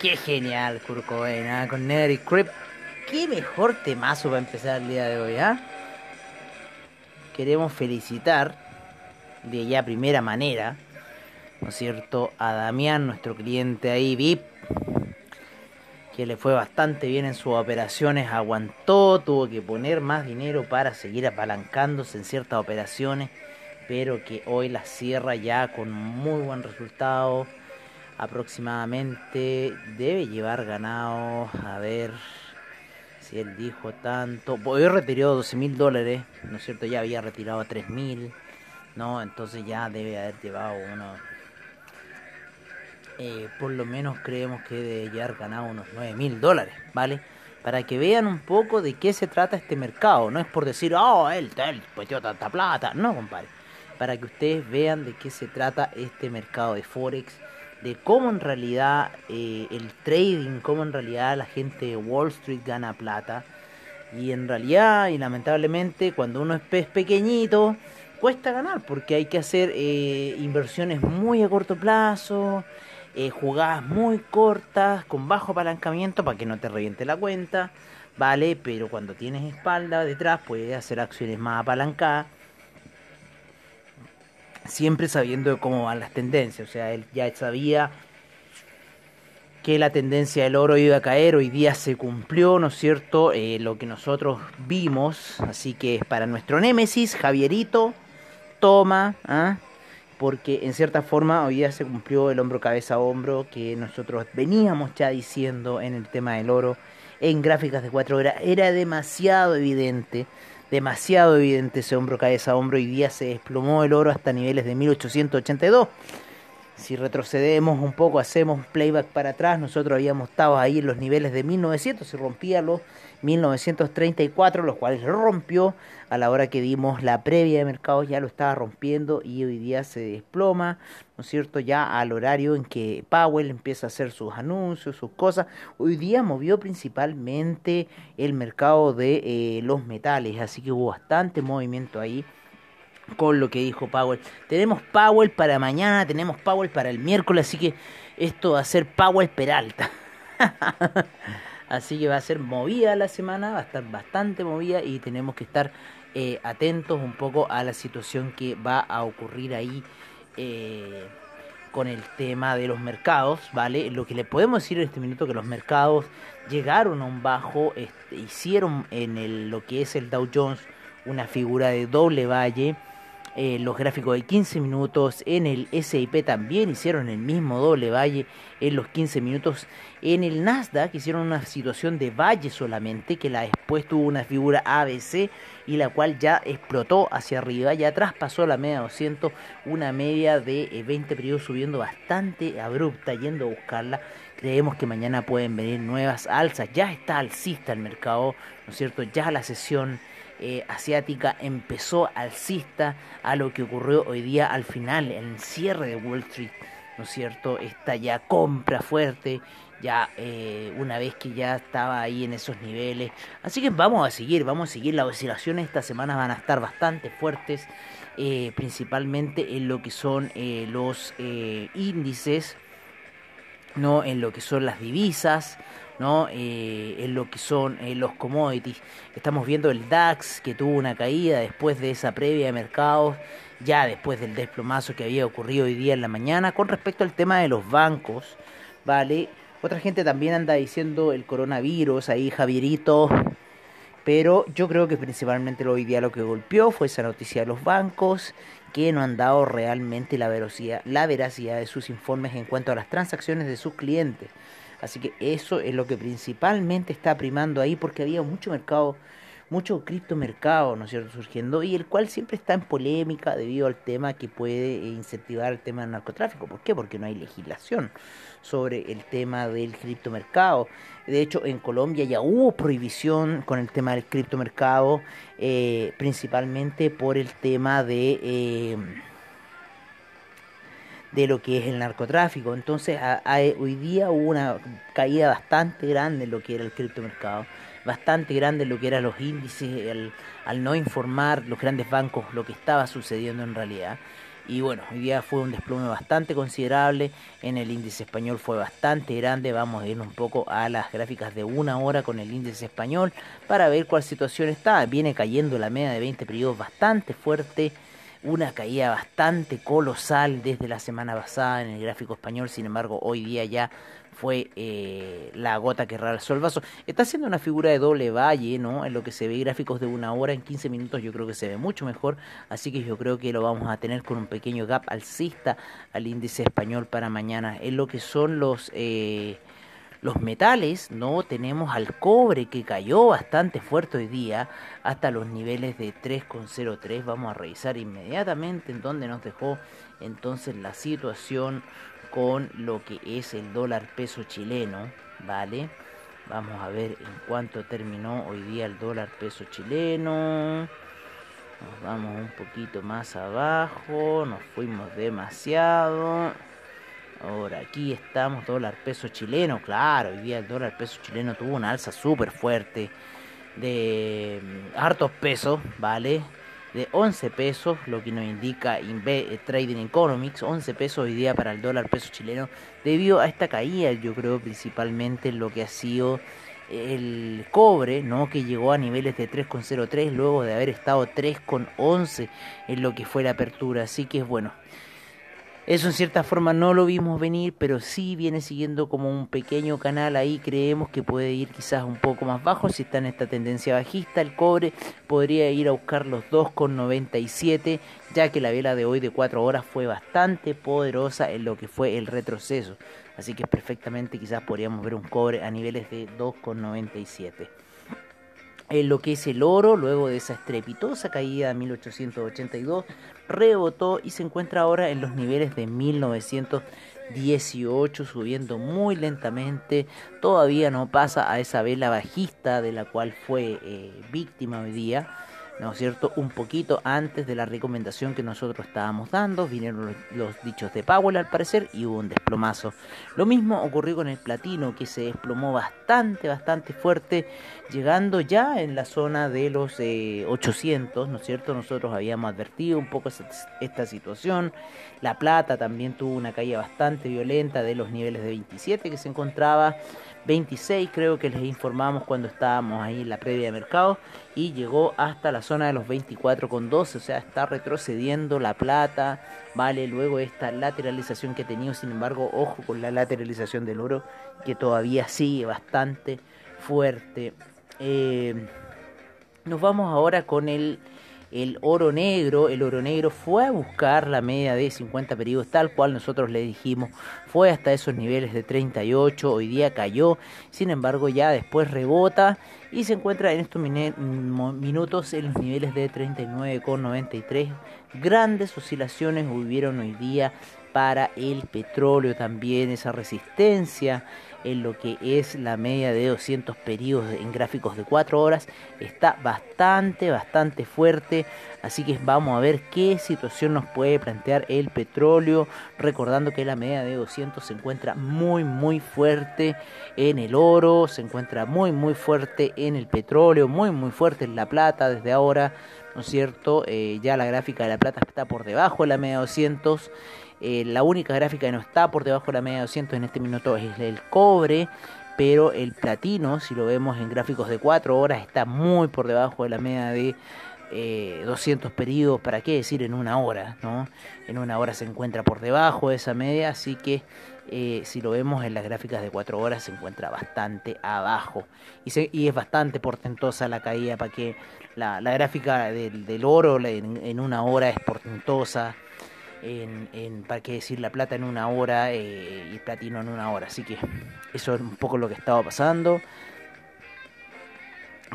Qué genial, Kurt ¿ah? con Never Creep. Qué mejor temazo para empezar el día de hoy, ¿ah? Queremos felicitar de ya primera manera, ¿no es cierto?, a Damián, nuestro cliente ahí, VIP, que le fue bastante bien en sus operaciones, aguantó, tuvo que poner más dinero para seguir apalancándose en ciertas operaciones, pero que hoy la cierra ya con muy buen resultado aproximadamente debe llevar ganado, a ver si él dijo tanto, hoy retiró 12 mil dólares, ¿no es cierto? Ya había retirado 3 mil, ¿no? Entonces ya debe haber llevado uno, eh, por lo menos creemos que debe llevar ganado unos 9 mil dólares, ¿vale? Para que vean un poco de qué se trata este mercado, no es por decir, oh, él, él dio tanta plata, no, compadre. Para que ustedes vean de qué se trata este mercado de Forex de cómo en realidad eh, el trading, cómo en realidad la gente de Wall Street gana plata. Y en realidad, y lamentablemente, cuando uno es pequeñito, cuesta ganar porque hay que hacer eh, inversiones muy a corto plazo, eh, jugadas muy cortas, con bajo apalancamiento para que no te reviente la cuenta, ¿vale? Pero cuando tienes espalda detrás, puedes hacer acciones más apalancadas siempre sabiendo cómo van las tendencias. O sea, él ya sabía que la tendencia del oro iba a caer, hoy día se cumplió, ¿no es cierto? Eh, lo que nosotros vimos, así que para nuestro némesis, Javierito, toma, ¿ah? porque en cierta forma hoy día se cumplió el hombro cabeza a hombro que nosotros veníamos ya diciendo en el tema del oro en gráficas de 4 horas, era demasiado evidente demasiado evidente ese hombro cabeza a hombro. y día se desplomó el oro hasta niveles de 1882. Si retrocedemos un poco, hacemos playback para atrás, nosotros habíamos estado ahí en los niveles de 1900, se rompía los 1934, los cuales rompió a la hora que dimos la previa de mercado, ya lo estaba rompiendo y hoy día se desploma, ¿no es cierto? Ya al horario en que Powell empieza a hacer sus anuncios, sus cosas. Hoy día movió principalmente el mercado de eh, los metales, así que hubo bastante movimiento ahí con lo que dijo Powell. Tenemos Powell para mañana, tenemos Powell para el miércoles, así que esto va a ser Powell Peralta. así que va a ser movida la semana, va a estar bastante movida y tenemos que estar eh, atentos un poco a la situación que va a ocurrir ahí. Eh, con el tema de los mercados, ¿vale? Lo que le podemos decir en este minuto que los mercados llegaron a un bajo, este, hicieron en el, lo que es el Dow Jones una figura de doble valle, eh, los gráficos de 15 minutos en el SIP también hicieron el mismo doble valle en los 15 minutos. En el Nasdaq hicieron una situación de valle solamente, que la después tuvo una figura ABC y la cual ya explotó hacia arriba, ya traspasó la media 200, una media de 20 eh, periodos subiendo bastante abrupta, yendo a buscarla. Creemos que mañana pueden venir nuevas alzas, ya está alcista el mercado, ¿no es cierto? Ya la sesión eh, asiática empezó alcista a lo que ocurrió hoy día al final, el cierre de Wall Street, ¿no es cierto? Esta ya compra fuerte, ya eh, una vez que ya estaba ahí en esos niveles. Así que vamos a seguir, vamos a seguir. Las oscilaciones esta semana van a estar bastante fuertes, eh, principalmente en lo que son los índices, no en lo que son las divisas. ¿No? Eh, en lo que son eh, los commodities. Estamos viendo el DAX que tuvo una caída después de esa previa de mercados, ya después del desplomazo que había ocurrido hoy día en la mañana. Con respecto al tema de los bancos, ¿vale? Otra gente también anda diciendo el coronavirus, ahí Javierito. Pero yo creo que principalmente hoy día lo que golpeó fue esa noticia de los bancos que no han dado realmente la veracidad, la veracidad de sus informes en cuanto a las transacciones de sus clientes. Así que eso es lo que principalmente está primando ahí porque había mucho mercado mucho criptomercado, ¿no es cierto?, surgiendo y el cual siempre está en polémica debido al tema que puede incentivar el tema del narcotráfico. ¿Por qué? Porque no hay legislación sobre el tema del criptomercado. De hecho, en Colombia ya hubo prohibición con el tema del criptomercado, eh, principalmente por el tema de... Eh, de lo que es el narcotráfico. Entonces, hoy día hubo una caída bastante grande en lo que era el criptomercado bastante grande lo que eran los índices, al no informar los grandes bancos lo que estaba sucediendo en realidad. Y bueno, hoy día fue un desplome bastante considerable, en el índice español fue bastante grande, vamos a ir un poco a las gráficas de una hora con el índice español para ver cuál situación está. Viene cayendo la media de 20 periodos bastante fuerte, una caída bastante colosal desde la semana pasada en el gráfico español, sin embargo hoy día ya fue eh, la gota que realzó el vaso. Está haciendo una figura de doble valle, ¿no? En lo que se ve gráficos de una hora, en 15 minutos yo creo que se ve mucho mejor, así que yo creo que lo vamos a tener con un pequeño gap alcista al índice español para mañana. En lo que son los... Eh, los metales, ¿no? Tenemos al cobre que cayó bastante fuerte hoy día hasta los niveles de 3,03. Vamos a revisar inmediatamente en dónde nos dejó entonces la situación con lo que es el dólar peso chileno, ¿vale? Vamos a ver en cuánto terminó hoy día el dólar peso chileno. Nos vamos un poquito más abajo, nos fuimos demasiado. Ahora aquí estamos, dólar peso chileno, claro, hoy día el dólar peso chileno tuvo una alza súper fuerte de mm, hartos pesos, ¿vale? de 11 pesos, lo que nos indica eh, Trading Economics, 11 pesos hoy día para el dólar peso chileno, debido a esta caída, yo creo principalmente lo que ha sido el cobre, ¿no? que llegó a niveles de 3,03 luego de haber estado 3,11 en lo que fue la apertura, así que es bueno. Eso en cierta forma no lo vimos venir, pero sí viene siguiendo como un pequeño canal ahí. Creemos que puede ir quizás un poco más bajo si está en esta tendencia bajista. El cobre podría ir a buscar los 2,97, ya que la vela de hoy de 4 horas fue bastante poderosa en lo que fue el retroceso. Así que perfectamente quizás podríamos ver un cobre a niveles de 2,97 en lo que es el oro, luego de esa estrepitosa caída de 1882, rebotó y se encuentra ahora en los niveles de 1918, subiendo muy lentamente. Todavía no pasa a esa vela bajista de la cual fue eh, víctima hoy día. ¿No es cierto? Un poquito antes de la recomendación que nosotros estábamos dando, vinieron los, dichos de Powell al parecer y hubo un desplomazo. Lo mismo ocurrió con el platino que se desplomó bastante, bastante fuerte, llegando ya en la zona de los 800, ¿no es cierto? Nosotros habíamos advertido un poco esta situación. La plata también tuvo una caída bastante violenta de los niveles de 27 que se encontraba 26 creo que les informamos cuando estábamos ahí en la previa de mercado y llegó hasta la zona de los 24,12, o sea, está retrocediendo la plata, vale, luego esta lateralización que ha tenido, sin embargo, ojo con la lateralización del oro que todavía sigue bastante fuerte. Eh, nos vamos ahora con el el oro negro, el oro negro fue a buscar la media de 50 periodos, tal cual nosotros le dijimos, fue hasta esos niveles de 38, hoy día cayó, sin embargo ya después rebota y se encuentra en estos minutos en los niveles de 39,93. Grandes oscilaciones hubieron hoy día para el petróleo también, esa resistencia en lo que es la media de 200 periodos en gráficos de 4 horas está bastante, bastante fuerte. Así que vamos a ver qué situación nos puede plantear el petróleo. Recordando que la media de 200 se encuentra muy, muy fuerte en el oro, se encuentra muy, muy fuerte en el petróleo, muy, muy fuerte en la plata desde ahora. ¿No es cierto? Eh, ya la gráfica de la plata está por debajo de la media de 200. Eh, la única gráfica que no está por debajo de la media de 200 en este minuto es el cobre, pero el platino, si lo vemos en gráficos de 4 horas, está muy por debajo de la media de 200 eh, periodos, para qué decir en una hora, ¿no? En una hora se encuentra por debajo de esa media, así que eh, si lo vemos en las gráficas de 4 horas se encuentra bastante abajo. Y, es bastante portentosa la caída para que la, gráfica del, oro en, una hora es portentosa en, para qué decir la plata en una hora eh, y platino en una hora. Así que eso es un poco lo que estaba pasando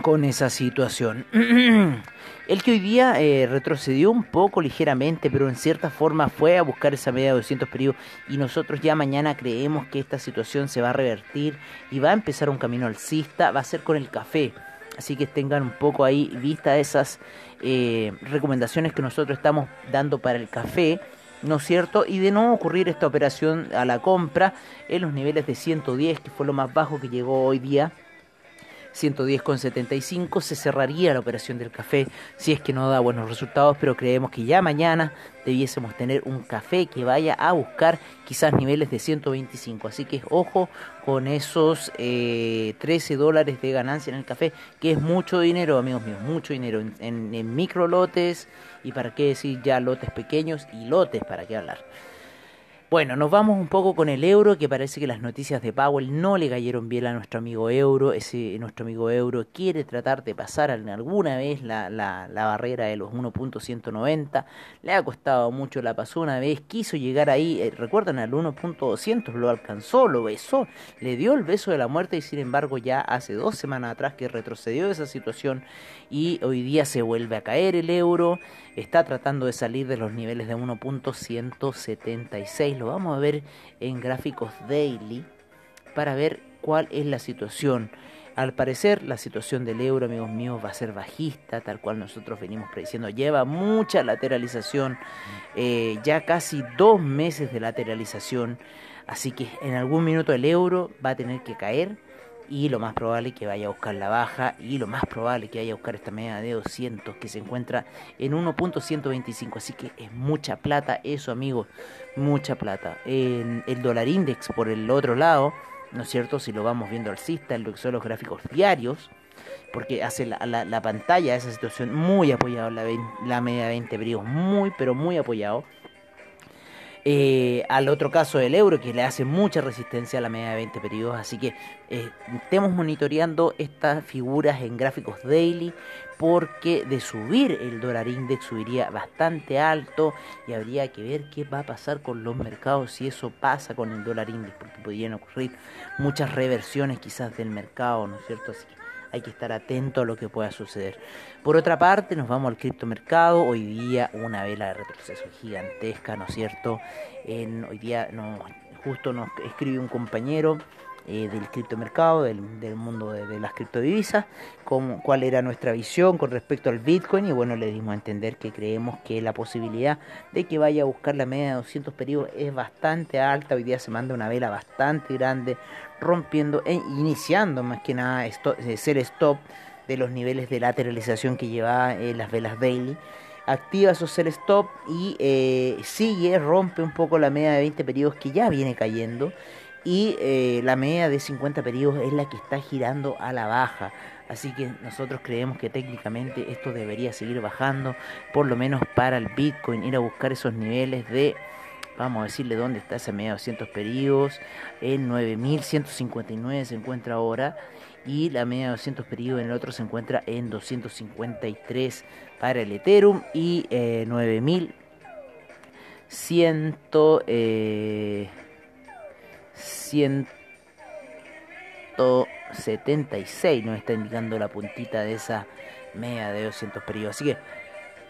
con esa situación. El que hoy día eh, retrocedió un poco ligeramente, pero en cierta forma fue a buscar esa media de 200 periodos y nosotros ya mañana creemos que esta situación se va a revertir y va a empezar un camino alcista, va a ser con el café. Así que tengan un poco ahí vista esas eh, recomendaciones que nosotros estamos dando para el café. ¿no es cierto? Y de no ocurrir esta operación a la compra en los niveles de 110, que fue lo más bajo que llegó hoy día, 110,75 se cerraría la operación del café si es que no da buenos resultados, pero creemos que ya mañana debiésemos tener un café que vaya a buscar quizás niveles de 125. Así que ojo con esos 13 eh, dólares de ganancia en el café, que es mucho dinero, amigos míos, mucho dinero en, en micro lotes y para qué decir ya lotes pequeños y lotes, para qué hablar. Bueno, nos vamos un poco con el euro, que parece que las noticias de Powell no le cayeron bien a nuestro amigo euro. Ese nuestro amigo euro quiere tratar de pasar alguna vez la, barrera de los 1.190. Le ha costado mucho, la pasó una vez, quiso llegar ahí, eh, recuerdan al 1.200, lo alcanzó, lo besó, le dio el beso de la muerte y sin embargo ya hace dos semanas atrás que retrocedió esa situación y hoy día se vuelve a caer el euro está tratando de salir de los niveles de 1.176. Vamos a ver en gráficos daily para ver cuál es la situación. Al parecer la situación del euro, amigos míos, va a ser bajista, tal cual nosotros venimos prediciendo. Lleva mucha lateralización, eh, ya casi dos meses de lateralización. Así que en algún minuto el euro va a tener que caer y lo más probable que vaya a buscar la baja y lo más probable que vaya a buscar esta media de 200 que se encuentra en 1.125 así que es mucha plata eso amigos mucha plata. En el dólar index por el otro lado no es cierto si lo vamos viendo alcista en son los gráficos diarios porque hace la, la, pantalla esa situación muy apoyado la, la media de 20 periodos muy pero muy apoyado eh, al otro caso del euro que le hace mucha resistencia a la media de 20 periodos. Así que eh, estemos monitoreando estas figuras en gráficos daily porque de subir el dólar index subiría bastante alto y habría que ver qué va a pasar con los mercados si eso pasa con el dólar index porque podrían ocurrir muchas reversiones quizás del mercado, ¿no es cierto? Así que hay que estar atento a lo que pueda suceder. Por otra parte, nos vamos al criptomercado. Hoy día una vela de retroceso gigantesca, ¿no es cierto? En, hoy día no, justo nos escribe un compañero eh, del criptomercado, del, del mundo de, las criptodivisas, cuál era nuestra visión con respecto al Bitcoin y bueno, le dimos a entender que creemos que la posibilidad de que vaya a buscar la media de 200 periodos es bastante alta, hoy día se manda una vela bastante grande, rompiendo e iniciando más que nada esto, eh, ser stop de los niveles de lateralización que lleva eh, las velas daily. Activa esos sell stop y sigue, rompe un poco la media de 20 periodos que ya viene cayendo y eh, la media de 50 periodos es la que está girando a la baja. Así que nosotros creemos que técnicamente esto debería seguir bajando, por lo menos para el Bitcoin, ir a buscar esos niveles de, vamos a decirle dónde está esa media de 200 periodos, en 9159 se encuentra ahora y la media de 200 periodos en el otro se encuentra en 253 para el Ethereum y eh, 9100... Eh, 176 nos está indicando la puntita de esa media de 200 periodos. Así que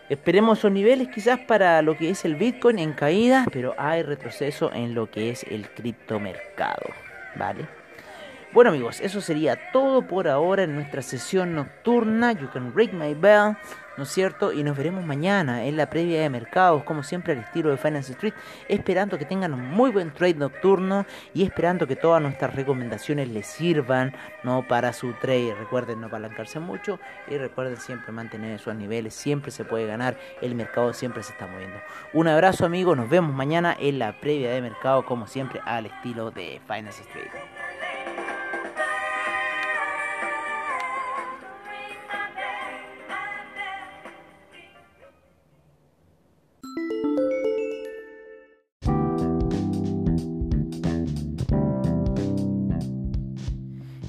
esperemos esos niveles quizás para lo que es el Bitcoin en caída, pero hay retroceso en lo que es el criptomercado. ¿Vale? Bueno amigos, eso sería todo por ahora en nuestra sesión nocturna. You can ring my bell. ¿no es cierto? Y nos veremos mañana en la previa de mercados, como siempre al estilo de Finance Street, esperando que tengan un muy buen trade nocturno y esperando que todas nuestras recomendaciones les sirvan, ¿no? Para su trade. Recuerden no apalancarse mucho y recuerden siempre mantener esos niveles, siempre se puede ganar, el mercado siempre se está moviendo. Un abrazo amigos, nos vemos mañana en la previa de mercado, como siempre al estilo de Finance Street.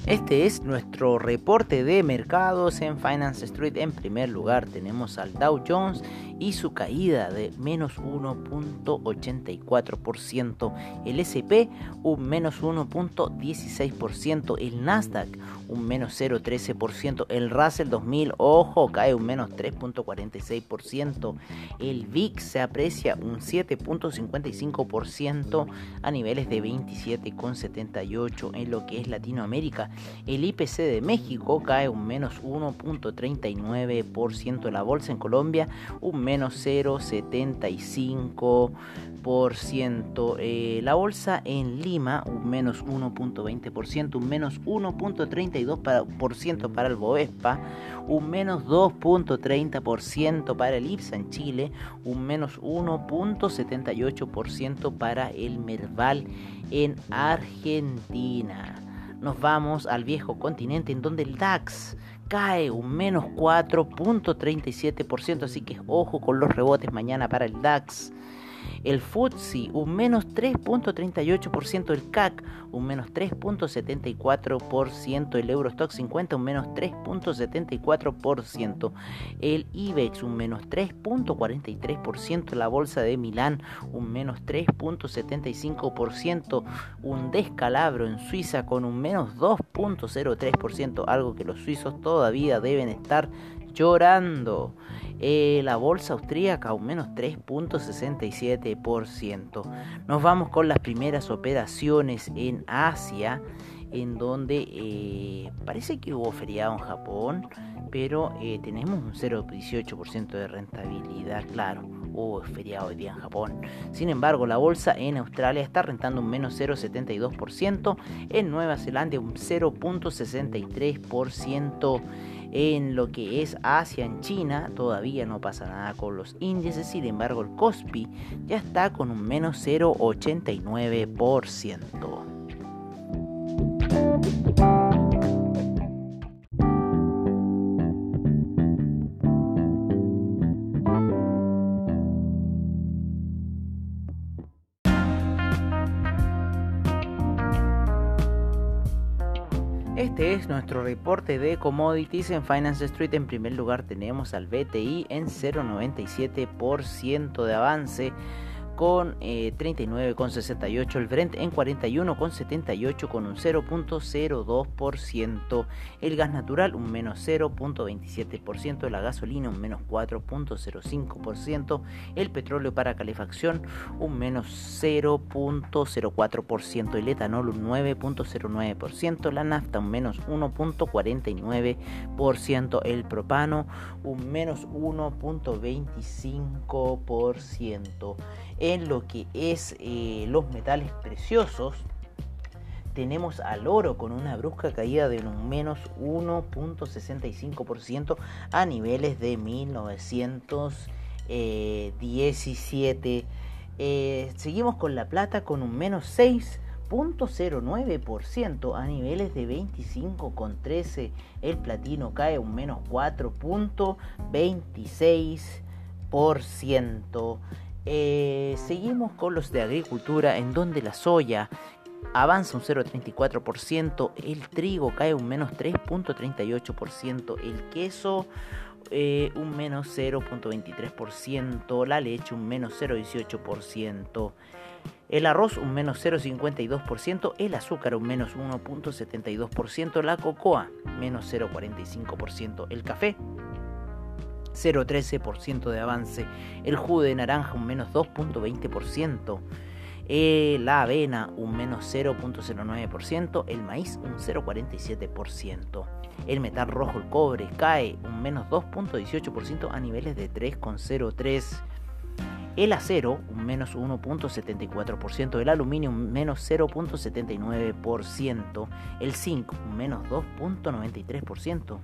Este es nuestro reporte de mercados en Finance Street. En primer lugar tenemos al Dow Jones y su caída de menos 1.84%, el SP un menos 1.16%, el Nasdaq un menos 0.13%, el Russell 2000, ojo, cae un menos 3.46%, el VIX se aprecia un 7.55% a niveles de 27.78 en lo que es Latinoamérica, el IPC de México cae un menos 1.39%, la bolsa en Colombia un menos 0.75%, eh, la bolsa en Lima un menos 1.20%, un menos 1.32% para el Bovespa, un menos 2.30% para el IPSA en Chile, un menos 1.78% para el Merval en Argentina. Nos vamos al viejo continente en donde el DAX cae un menos 4.37%, así que ojo con los rebotes mañana para el DAX el FTSE un menos 3.38%, el CAC un menos 3.74%, el Eurostock 50 un menos 3.74%, el IBEX un menos 3.43%, la Bolsa de Milán un menos 3.75%, un descalabro en Suiza con un menos 2.03%, algo que los suizos todavía deben estar llorando. Eh, la bolsa austríaca un menos 3.67%. Nos vamos con las primeras operaciones en Asia, en donde eh, parece que hubo feriado en Japón, pero eh, tenemos un 0.18% de rentabilidad, claro. Hubo feriado hoy día en Japón. Sin embargo, la bolsa en Australia está rentando un menos 0.72%, en Nueva Zelanda un 0.63%. En lo que es Asia, en China, todavía no pasa nada con los índices, sin embargo el Kospi ya está con un menos 0,89%. Nuestro reporte de commodities en Finance Street. En primer lugar tenemos al BTI en 0,97% de avance con 39,68 eh, el Brent en 41,78 con un 0.02%, el gas natural un menos 0.27%, la gasolina un menos 4.05%, el petróleo para calefacción un menos 0.04%, el etanol un 9.09%, la nafta un menos 1.49%, el propano un menos 1.25% en lo que es eh, los metales preciosos, tenemos al oro con una brusca caída de un menos 1.65% a niveles de 1917. Eh, seguimos con la plata con un menos 6.09% a niveles de 25,13. El platino cae un menos 4.26%. Eh, seguimos con los de agricultura en donde la soya avanza un 0,34%, el trigo cae un menos 3,38%, el queso eh, un menos 0,23%, la leche un menos 0,18%. El arroz un menos 0,52%, el azúcar un menos 1,72%, la cocoa menos 0,45%, el café 0,13% de avance, el jugo de naranja un menos 2.20%, eh, la avena un menos 0.09%, el maíz un 0.47%, el metal rojo, el cobre, cae un menos 2.18% a niveles de 3.03%. El acero, un menos 1.74%, el aluminio, un menos 0.79%, el zinc, un menos 2.93%,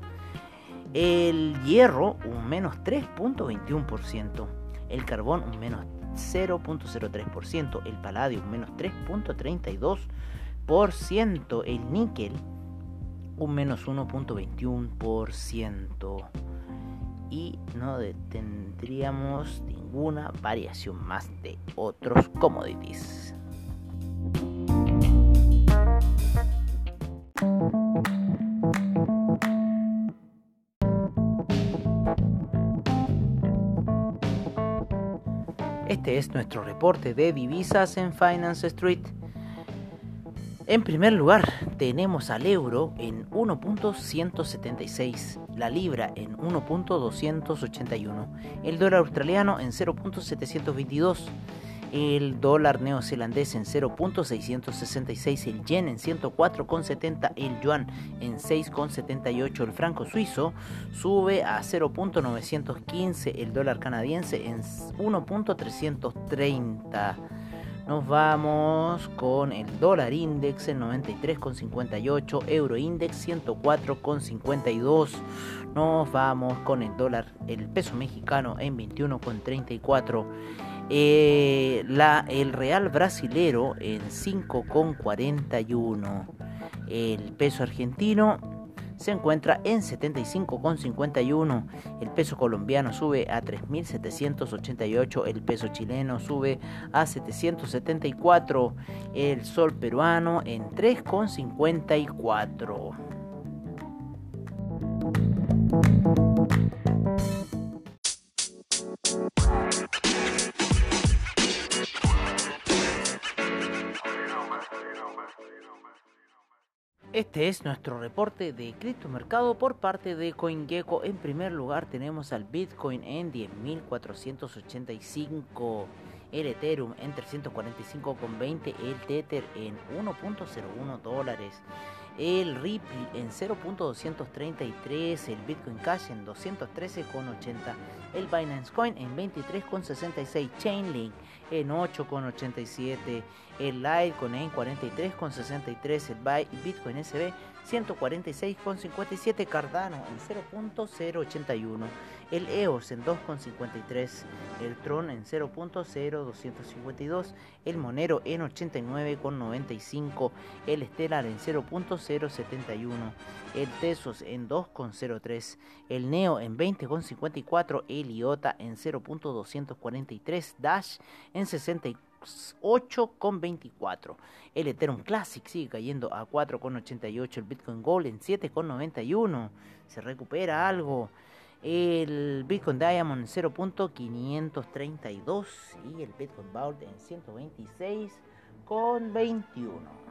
el hierro un menos 3.21%, el carbón un menos 0.03%, el paladio un menos 3.32%, el níquel un menos 1.21% y no tendríamos ninguna variación más de otros commodities. Este es nuestro reporte de divisas en Finance Street. En primer lugar, tenemos al euro en 1.176, la libra en 1.281, el dólar australiano en 0.722, el dólar neozelandés en 0.666, el yen en 104,70, el yuan en 6,78, el franco suizo sube a 0.915, el dólar canadiense en 1.330. Nos vamos con el dólar index en 93,58, euro index 104,52. Nos vamos con el dólar, el peso mexicano en 21,34. Eh, el real brasilero en 5,41. El peso argentino se encuentra en 75,51. El peso colombiano sube a 3.788. El peso chileno sube a 774. El sol peruano en 3,54. Este es nuestro reporte de criptomercado por parte de CoinGecko. En primer lugar tenemos al Bitcoin en 10.485, el Ethereum en 345,20, el Tether en 1.01 dólares, el Ripple en 0.233, el Bitcoin Cash en 213,80, el Binance Coin en 23,66, Chainlink en 8,87, el Litecoin en 43,63, el Bitcoin SB 146,57, Cardano en 0.081, el EOS en 2,53, el Tron en 0.0252, el Monero en 89,95, el Stellar en 0.071, el Tesos en 2,03, el Neo en 20,54, el IOTA en 0.243, Dash en 68,24. El Ethereum Classic sigue cayendo a 4,88. El Bitcoin Gold en 7,91. Se recupera algo. El Bitcoin Diamond en 0.532. Y el Bitcoin Vault en 126,21.